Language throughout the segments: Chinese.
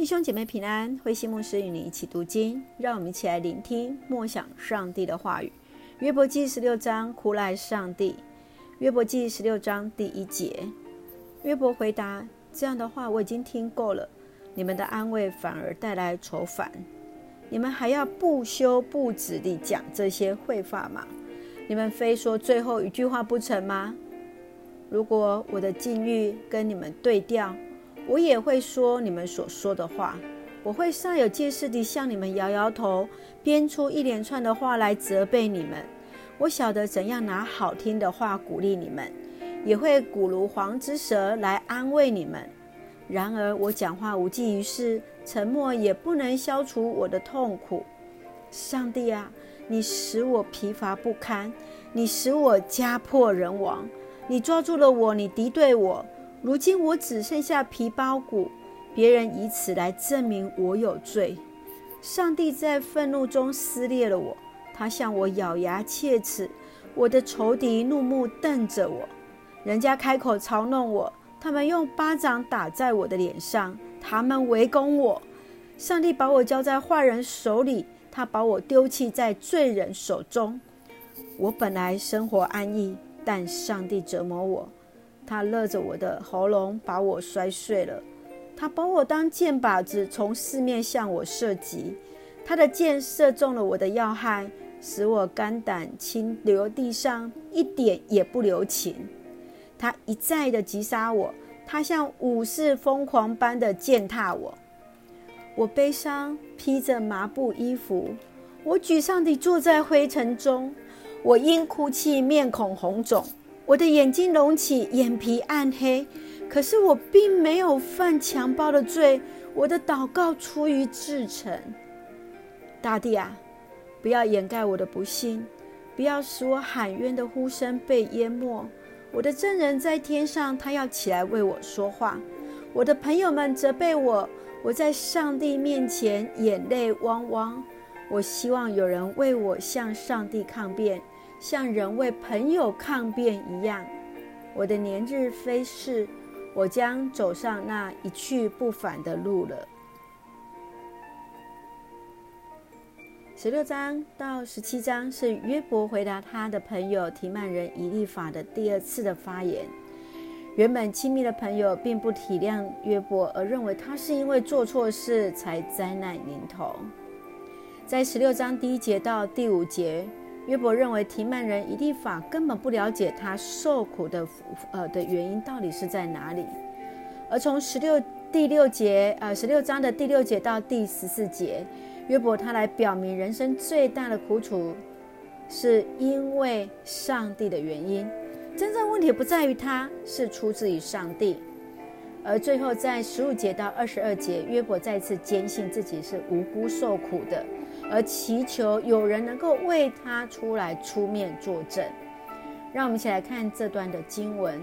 弟兄姐妹平安，慧馨牧师与你一起读经，让我们一起来聆听默想上帝的话语。约伯记十六章，哭赖上帝。约伯记十六章第一节，约伯回答：这样的话我已经听够了，你们的安慰反而带来愁烦，你们还要不休不止地讲这些废话吗？你们非说最后一句话不成吗？如果我的境遇跟你们对调，我也会说你们所说的话，我会煞有介事地向你们摇摇头，编出一连串的话来责备你们。我晓得怎样拿好听的话鼓励你们，也会鼓如簧之舌来安慰你们。然而我讲话无济于事，沉默也不能消除我的痛苦。上帝啊，你使我疲乏不堪，你使我家破人亡，你抓住了我，你敌对我。如今我只剩下皮包骨，别人以此来证明我有罪。上帝在愤怒中撕裂了我，他向我咬牙切齿。我的仇敌怒目瞪着我，人家开口嘲弄我，他们用巴掌打在我的脸上，他们围攻我。上帝把我交在坏人手里，他把我丢弃在罪人手中。我本来生活安逸，但上帝折磨我。他勒着我的喉咙，把我摔碎了。他把我当箭靶子，从四面向我射击。他的箭射中了我的要害，使我肝胆倾流地上，一点也不留情。他一再的击杀我，他像武士疯狂般的践踏我。我悲伤，披着麻布衣服，我沮丧地坐在灰尘中。我因哭泣，面孔红肿。我的眼睛隆起，眼皮暗黑，可是我并没有犯强暴的罪。我的祷告出于至诚。大地啊，不要掩盖我的不幸，不要使我喊冤的呼声被淹没。我的证人在天上，他要起来为我说话。我的朋友们责备我，我在上帝面前眼泪汪汪。我希望有人为我向上帝抗辩。像人为朋友抗辩一样，我的年日飞逝，我将走上那一去不返的路了。十六章到十七章是约伯回答他的朋友提曼人以利法的第二次的发言。原本亲密的朋友并不体谅约伯，而认为他是因为做错事才灾难临头。在十六章第一节到第五节。约伯认为提曼人以利法根本不了解他受苦的呃的原因到底是在哪里，而从十六第六节呃十六章的第六节到第十四节，约伯他来表明人生最大的苦楚是因为上帝的原因，真正问题不在于他，是出自于上帝。而最后在十五节到二十二节，约伯再次坚信自己是无辜受苦的。而祈求有人能够为他出来出面作证。让我们一起来看这段的经文，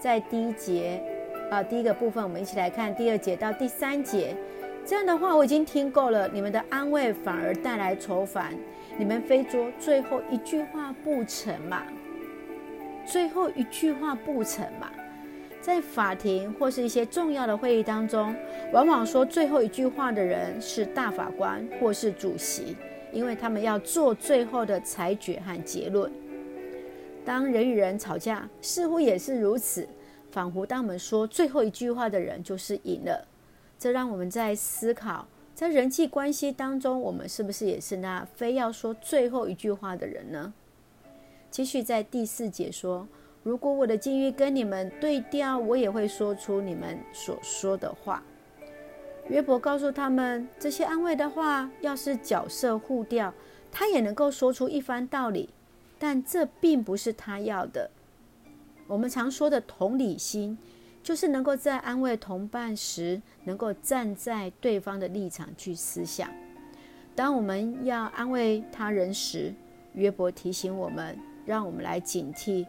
在第一节啊，第一个部分，我们一起来看第二节到第三节。这样的话我已经听够了，你们的安慰反而带来愁烦，你们非说最后一句话不成嘛？最后一句话不成嘛？在法庭或是一些重要的会议当中，往往说最后一句话的人是大法官或是主席，因为他们要做最后的裁决和结论。当人与人吵架，似乎也是如此，仿佛当我们说最后一句话的人就是赢了。这让我们在思考，在人际关系当中，我们是不是也是那非要说最后一句话的人呢？继续在第四节说。如果我的境遇跟你们对调，我也会说出你们所说的话。约伯告诉他们，这些安慰的话，要是角色互调，他也能够说出一番道理，但这并不是他要的。我们常说的同理心，就是能够在安慰同伴时，能够站在对方的立场去思想。当我们要安慰他人时，约伯提醒我们，让我们来警惕。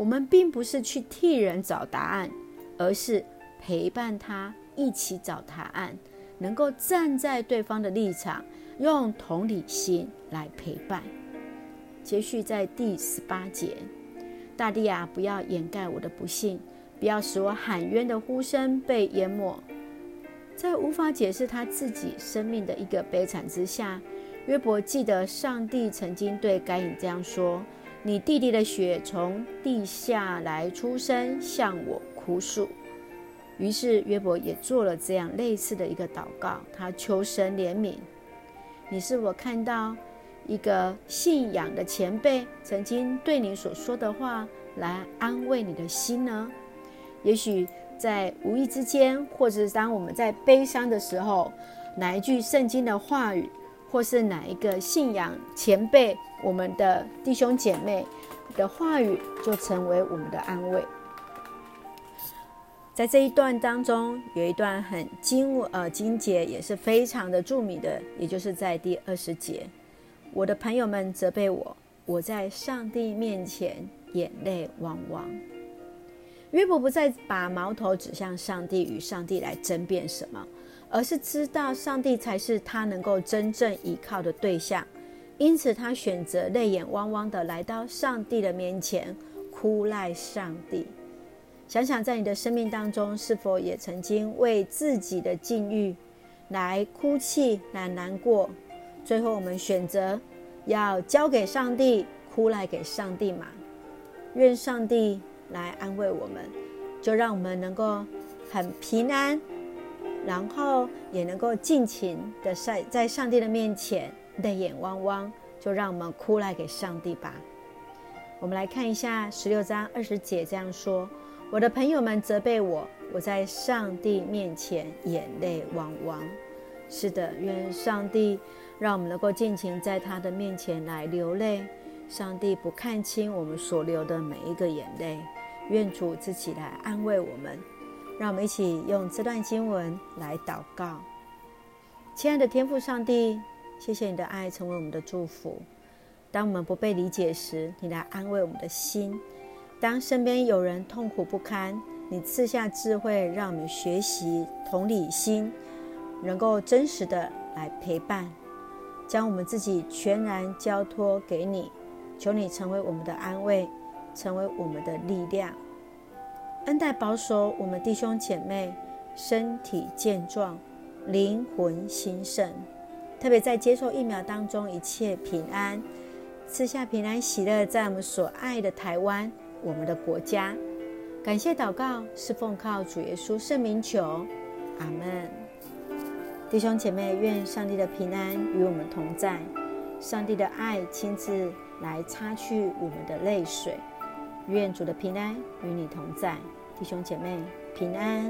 我们并不是去替人找答案，而是陪伴他一起找答案，能够站在对方的立场，用同理心来陪伴。接续在第十八节，大地啊，不要掩盖我的不幸，不要使我喊冤的呼声被淹没。在无法解释他自己生命的一个悲惨之下，约伯记得上帝曾经对该隐这样说：“你弟弟的血从地下来出生，向我哭诉。”于是约伯也做了这样类似的一个祷告，他求神怜悯。你是否看到一个信仰的前辈曾经对你所说的话来安慰你的心呢？也许在无意之间，或者是当我们在悲伤的时候，哪一句圣经的话语，或是哪一个信仰前辈，我们的弟兄姐妹的话语，就成为我们的安慰。在这一段当中，有一段很经呃经节，也是非常的著名的，也就是在第二十节。我的朋友们责备我，我在上帝面前眼泪汪汪。约伯不再把矛头指向上帝，与上帝来争辩什么，而是知道上帝才是他能够真正依靠的对象，因此他选择泪眼汪汪的来到上帝的面前，哭赖上帝。想想在你的生命当中，是否也曾经为自己的境遇来哭泣、来难过？最后我们选择要交给上帝，哭赖给上帝嘛？愿上帝来安慰我们，就让我们能够很平安，然后也能够尽情的在在上帝的面前泪眼汪汪，就让我们哭赖给上帝吧。我们来看一下十六章二十节这样说。我的朋友们责备我，我在上帝面前眼泪汪汪。是的，愿上帝让我们能够尽情在他的面前来流泪。上帝不看清我们所流的每一个眼泪。愿主自己来安慰我们。让我们一起用这段经文来祷告。亲爱的天父上帝，谢谢你的爱成为我们的祝福。当我们不被理解时，你来安慰我们的心。当身边有人痛苦不堪，你赐下智慧，让我们学习同理心，能够真实的来陪伴，将我们自己全然交托给你，求你成为我们的安慰，成为我们的力量，恩待保守我们弟兄姐妹身体健壮，灵魂兴盛，特别在接受疫苗当中一切平安，赐下平安喜乐，在我们所爱的台湾。我们的国家，感谢祷告是奉靠主耶稣圣名求，阿门。弟兄姐妹，愿上帝的平安与我们同在，上帝的爱亲自来擦去我们的泪水，愿主的平安与你同在，弟兄姐妹平安。